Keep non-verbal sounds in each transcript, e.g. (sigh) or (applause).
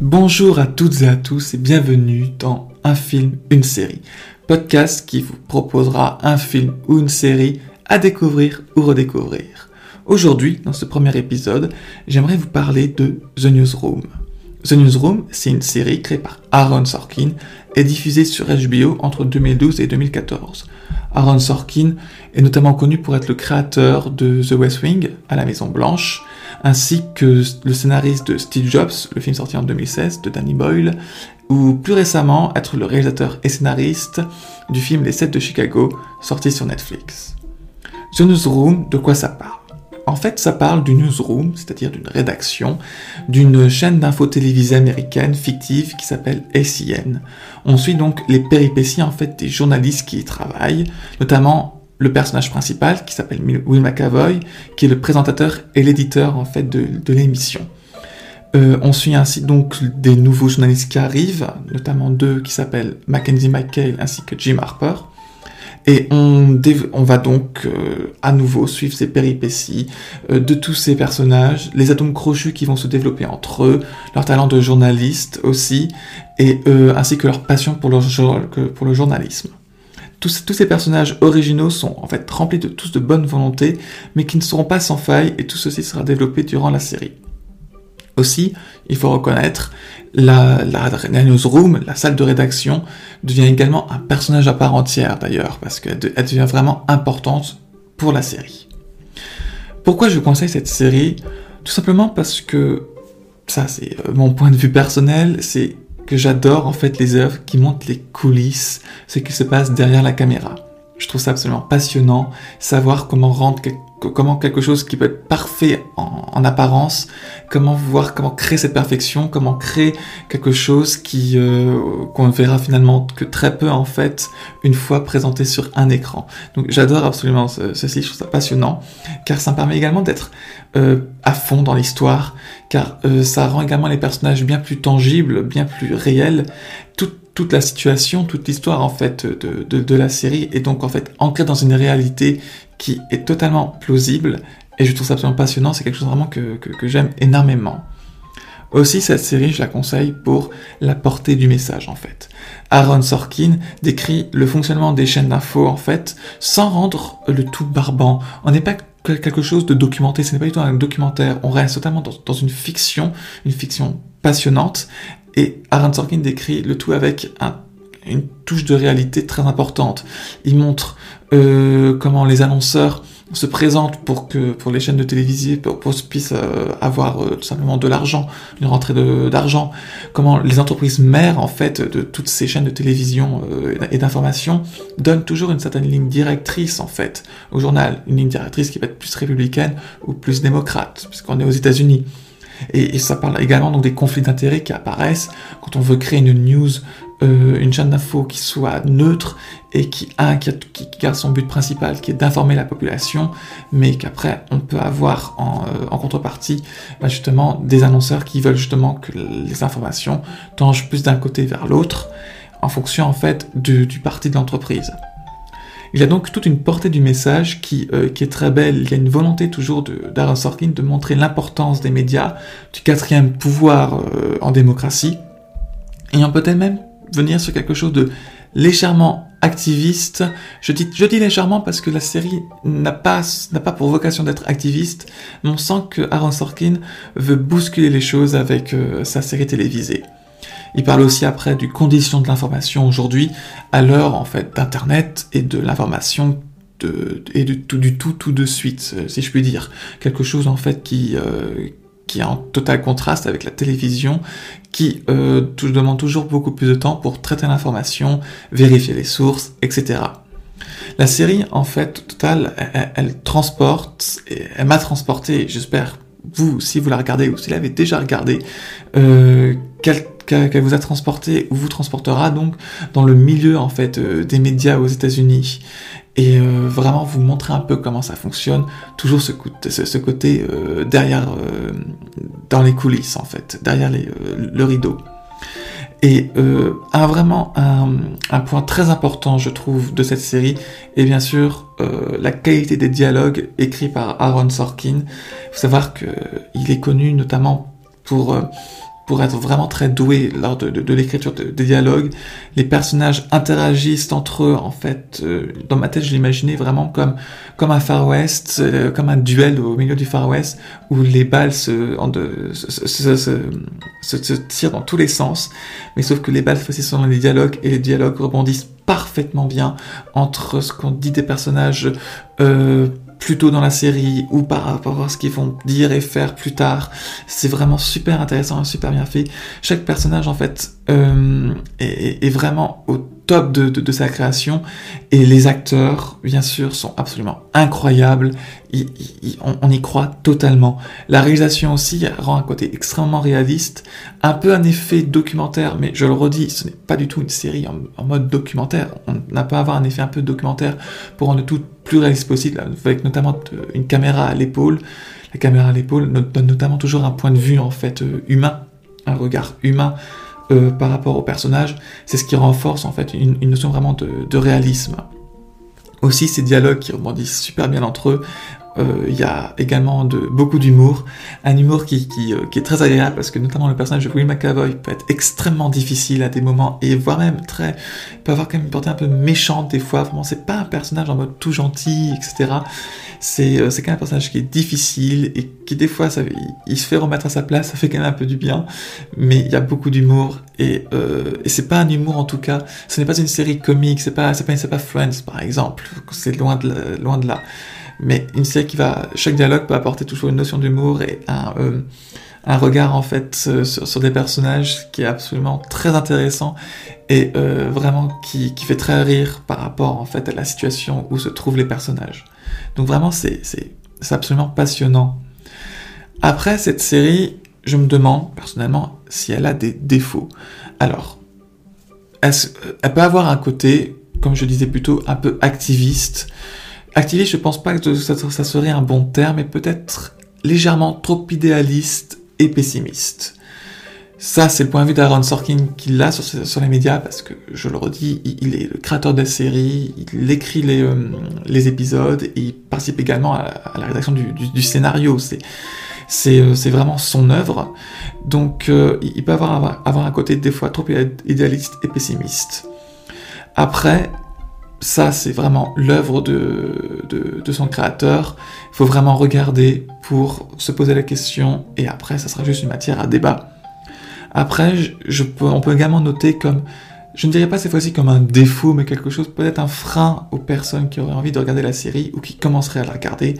Bonjour à toutes et à tous et bienvenue dans Un film, une série, podcast qui vous proposera un film ou une série à découvrir ou redécouvrir. Aujourd'hui, dans ce premier épisode, j'aimerais vous parler de The Newsroom. The Newsroom, c'est une série créée par Aaron Sorkin et diffusée sur HBO entre 2012 et 2014. Aaron Sorkin est notamment connu pour être le créateur de The West Wing à la Maison Blanche, ainsi que le scénariste de Steve Jobs, le film sorti en 2016 de Danny Boyle, ou plus récemment être le réalisateur et scénariste du film Les 7 de Chicago, sorti sur Netflix. The Newsroom, de quoi ça parle? En fait, ça parle du newsroom, c'est-à-dire d'une rédaction, d'une chaîne d'infos télévisée américaine fictive qui s'appelle ACN. On suit donc les péripéties en fait des journalistes qui y travaillent, notamment le personnage principal qui s'appelle Will McAvoy, qui est le présentateur et l'éditeur en fait de, l'émission. Euh, on suit ainsi donc des nouveaux journalistes qui arrivent, notamment deux qui s'appellent Mackenzie McHale ainsi que Jim Harper. Et on, va donc euh, à nouveau suivre ces péripéties euh, de tous ces personnages, les atomes crochus qui vont se développer entre eux, leur talent de journaliste aussi, et euh, ainsi que leur passion pour le, journalisme. Tous, tous, ces personnages originaux sont en fait remplis de tous de bonne volonté, mais qui ne seront pas sans faille, et tout ceci sera développé durant la série. Aussi, il faut reconnaître, la, la, newsroom, la salle de rédaction, devient également un personnage à part entière d'ailleurs, parce qu'elle devient vraiment importante pour la série. Pourquoi je conseille cette série? Tout simplement parce que, ça c'est euh, mon point de vue personnel, c'est que j'adore en fait les œuvres qui montrent les coulisses, ce qui se passe derrière la caméra. Je trouve ça absolument passionnant, savoir comment rendre comment quelque chose qui peut être parfait en, apparence, comment voir, comment créer cette perfection, comment créer quelque chose qui euh, qu'on verra finalement que très peu en fait une fois présenté sur un écran. Donc j'adore absolument ceci, je trouve ça passionnant, car ça me permet également d'être euh, à fond dans l'histoire, car euh, ça rend également les personnages bien plus tangibles, bien plus réels. Toute la situation, toute l'histoire en fait de, de, la série est donc en fait ancrée dans une réalité qui est totalement plausible et je trouve ça absolument passionnant, c'est quelque chose vraiment que, que, j'aime énormément. Aussi, cette série, je la conseille pour la portée du message, en fait. Aaron Sorkin décrit le fonctionnement des chaînes d'infos, en fait, sans rendre le tout barbant. On n'est pas quelque chose de documenté, ce n'est pas du tout un documentaire, on reste totalement dans, dans une fiction, une fiction passionnante, et Aaron Sorkin décrit le tout avec un une touche de réalité très importante. Il montre euh, comment les annonceurs se présentent pour que pour les chaînes de télévision pour, pour puissent euh, avoir euh, tout simplement de l'argent, une rentrée d'argent. Comment les entreprises mères en fait de toutes ces chaînes de télévision et d'information donnent toujours une certaine ligne directrice en fait au journal, une ligne directrice qui va être plus républicaine ou plus démocrate puisqu'on est aux États-Unis. Et, ça parle également donc des conflits d'intérêts qui apparaissent quand on veut créer une news euh, une chaîne d'info qui soit neutre et qui, garde son but principal, qui est d'informer la population, mais qu'après on peut avoir en, euh, contrepartie bah, justement des annonceurs qui veulent justement que les informations tangent plus d'un côté vers l'autre, en fonction en fait du parti de l'entreprise. Il y a donc toute une portée du message qui, euh, qui est très belle. Il y a une volonté toujours d'Aaron Sorkin de montrer l'importance des médias, du quatrième pouvoir en démocratie. Et on peut-être même venir sur quelque chose de légèrement activiste. Je dis, je dis légèrement parce que la série n'a pas, pas pour vocation d'être activiste, mais on sent que Aaron Sorkin veut bousculer les choses avec euh, sa série télévisée. Il parle aussi après du condition de l'information aujourd'hui, à l'heure en fait d'internet et de l'information et du tout, tout de suite, euh, si je puis dire. Quelque chose en fait qui, euh, qui est en total contraste avec la télévision, qui euh, demande toujours beaucoup plus de temps pour traiter l'information, vérifier les sources, etc. La série, en fait, total, elle, transporte, et elle m'a transporté, j'espère, vous, si vous la regardez ou si vous l'avez déjà regardé, euh, qu'elle vous a transporté ou vous transportera donc dans le milieu en fait euh, des médias aux États-Unis et euh, vraiment vous montrer un peu comment ça fonctionne, toujours ce, côté euh, derrière, dans les coulisses en fait, derrière le rideau. Et un, vraiment un, un, point très important, je trouve, de cette série est bien sûr la qualité des dialogues écrits par Aaron Sorkin. Il faut savoir qu'il est connu notamment pour pour être vraiment très doué lors de, l'écriture des dialogues. Les personnages interagissent entre eux, en fait. Euh, dans ma tête, je l'imaginais vraiment comme, comme un Far West, euh, comme un duel au milieu du Far West, où les balles se, se, se, se, se, tirent dans tous les sens. Mais sauf que les balles, sont dans les dialogues, et les dialogues rebondissent parfaitement bien entre ce qu'on dit des personnages euh, plutôt dans la série ou par rapport à ce qu'ils vont dire et faire plus tard. C'est vraiment super intéressant super bien fait. Chaque personnage en fait euh, est, vraiment au top de, de, sa création et les acteurs bien sûr sont absolument incroyables. on, on, y croit totalement. La réalisation aussi rend un côté extrêmement réaliste, un peu un effet documentaire, mais je le redis, ce n'est pas du tout une série en, en mode documentaire. On n'a pas à avoir un effet un peu documentaire pour rendre tout plus réaliste possible, avec notamment une caméra à l'épaule. La caméra à l'épaule donne notamment toujours un point de vue en fait euh, humain, un regard humain euh, par rapport au personnage. C'est ce qui renforce en fait une, notion vraiment de, de, réalisme. Aussi ces dialogues qui rebondissent super bien entre eux, euh, il y a également beaucoup d'humour, un humour euh, qui, est très agréable parce que notamment le personnage de Will McAvoy peut être extrêmement difficile à des moments et voire même très, peut avoir quand même une portée un peu méchante des fois. Vraiment, c'est pas un personnage en mode tout gentil, etc. C'est euh, c'est quand même un personnage qui est difficile et qui des fois il, se fait remettre à sa place, (laughs) ça fait quand même un peu du bien, mais il y a beaucoup d'humour et, euh, et c'est pas un humour en tout cas. Ce n'est pas une série comique, c'est pas c'est pas Friends par exemple. C'est loin de là mais chaque dialogue peut apporter toujours une notion d'humour et un, euh, un regard en fait sur, sur, des personnages qui est absolument très intéressant et euh, vraiment qui, qui fait très rire par rapport en fait à la situation où se trouvent les personnages. Donc vraiment c'est c'est absolument passionnant. Après cette série, je me demande personnellement si elle a des défauts. Alors, elle, elle peut avoir un côté, comme je disais plutôt, un peu activiste. Activiste, je pense pas que ça, serait un bon terme, mais peut-être légèrement trop idéaliste et pessimiste. Ça, c'est le point de vue d'Aaron Sorkin qu'il a sur, les médias, parce que, je le redis, il, est le créateur de la série, il écrit les, euh, épisodes, il participe également à, la rédaction du, scénario. C'est c'est euh, vraiment son œuvre. Donc, euh, il peut avoir un côté des fois trop idéaliste et pessimiste. Après, ça, c'est vraiment l'œuvre de, son créateur. Il faut vraiment regarder pour se poser la question, et après, ça sera juste une matière à débat. Après, on peut également noter comme, je ne dirais pas cette fois-ci comme un défaut, mais quelque chose, peut-être un frein aux personnes qui auraient envie de regarder la série ou qui commenceraient à la regarder,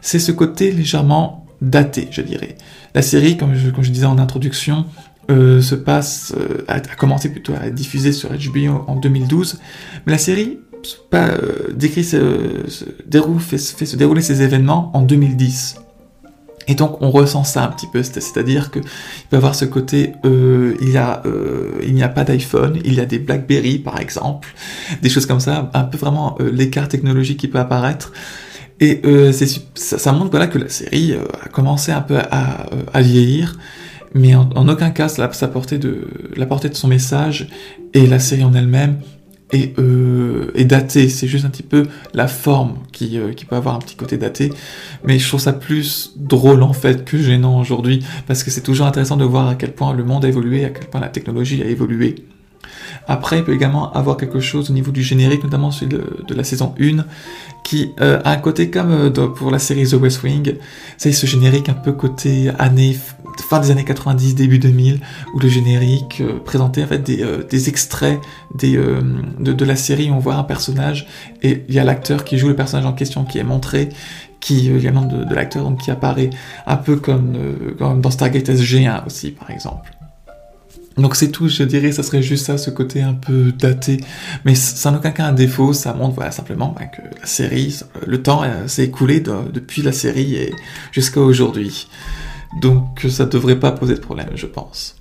c'est ce côté légèrement daté, je dirais. La série, comme je, disais en introduction, euh, se passe, euh, a, a, commencé plutôt à être sur HBO en 2012, mais la série pas euh, décrit se déroule, fait, se dérouler ces événements en 2010. Et donc on ressent ça un petit peu, c'est-à-dire que il peut avoir ce côté, euh, il y a, euh, il n'y a pas d'iPhone, il y a des BlackBerry par exemple, des choses comme ça, un peu vraiment euh, l'écart technologique qui peut apparaître. Et euh, ça, montre voilà que la série a commencé un peu à, vieillir, mais en, aucun cas de, la portée de son message et la série en elle-même et, euh, et daté. C'est juste un petit peu la forme qui, euh, qui peut avoir un petit côté daté. Mais je trouve ça plus drôle en fait que gênant aujourd'hui parce que c'est toujours intéressant de voir à quel point le monde a évolué, à quel point la technologie a évolué. Après, il peut également avoir quelque chose au niveau du générique, notamment celui de, la saison 1, qui euh, a un côté comme euh, pour la série The West Wing. C'est ce générique un peu côté année fin des années 90, début 2000, où le générique euh, présentait en fait des, euh, extraits de, la série où on voit un personnage et il y a l'acteur qui joue le personnage en question qui est montré, qui également de, l'acteur donc qui apparaît un peu comme, comme dans Stargate SG1 aussi par exemple. Donc c'est tout, je dirais, ça serait juste ça, ce côté un peu daté. Mais ça n'a aucun cas un défaut, ça montre voilà, simplement bah, que la série, le temps s'est écoulé de, depuis la série et jusqu'à aujourd'hui. Donc ça devrait pas poser de problème, je pense.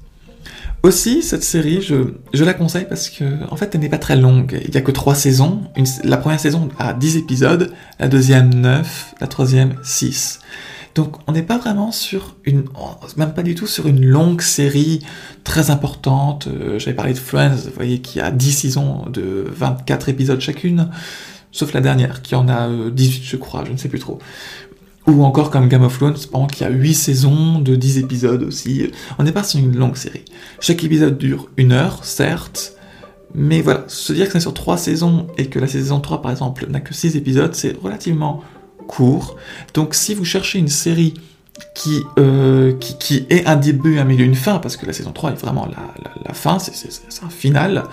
Aussi, cette série, je, la conseille parce que, en fait, elle n'est pas très longue. Il y a que trois saisons. La première saison a 10 épisodes, la deuxième 9, la troisième 6. Donc, on n'est pas vraiment sur une, même pas du tout sur une longue série très importante. Euh, J'avais parlé de Friends, vous voyez, qui a 10 saisons de 24 épisodes chacune, sauf la dernière, qui en a 18, euh, je crois, je ne sais plus trop. Ou encore comme Game of Thrones, pendant qu'il y a 8 saisons de 10 épisodes aussi. On est pas sur une longue série. Chaque épisode dure une heure, certes, mais voilà, se dire que c'est sur 3 saisons et que la saison 3 par exemple n'a que 6 épisodes, c'est relativement court. Donc si vous cherchez une série qui, euh, qui, qui, est un début, un milieu, une fin, parce que la saison 3 est vraiment la, la, fin, c'est un final,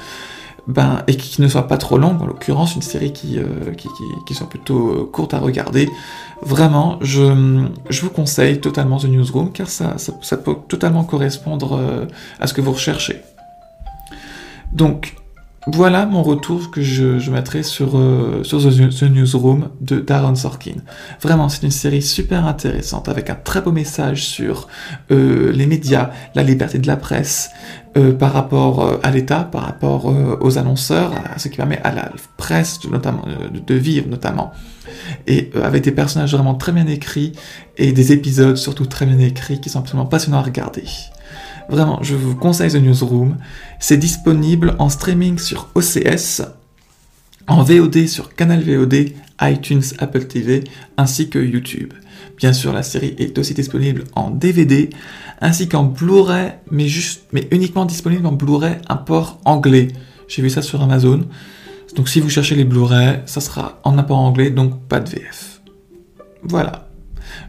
ben, et qui ne soit pas trop longue, en l'occurrence une série qui, euh, qui, qui, soit plutôt euh, courte à regarder, vraiment, je, je vous conseille totalement The Newsroom, car ça, ça, ça peut totalement correspondre euh, à ce que vous recherchez. Donc, voilà mon retour que je, mettrai sur, euh, The, Newsroom de Darren Sorkin. Vraiment, c'est une série super intéressante avec un très beau message sur euh, les médias, la liberté de la presse euh, par rapport à l'État, par rapport aux annonceurs, à ce qui permet à la presse de, notamment, de, vivre notamment. Et avec des personnages vraiment très bien écrits et des épisodes surtout très bien écrits qui sont absolument passionnants à regarder. Vraiment, je vous conseille The Newsroom. C'est disponible en streaming sur OCS, en VOD sur Canal VOD, iTunes, Apple TV, ainsi que YouTube. Bien sûr, la série est aussi disponible en DVD, ainsi qu'en Blu-ray, mais, mais uniquement disponible en Blu-ray, un port anglais. J'ai vu ça sur Amazon. Donc si vous cherchez les Blu-ray, ça sera en un port anglais, donc pas de VF. Voilà.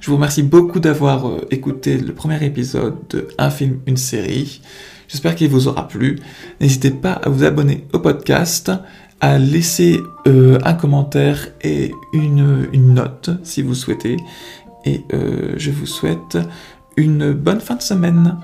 Je vous remercie beaucoup d'avoir euh, écouté le premier épisode de Un film, une série. J'espère qu'il vous aura plu. N'hésitez pas à vous abonner au podcast, à laisser euh, un commentaire et une, une, note si vous souhaitez. Et euh, je vous souhaite une bonne fin de semaine.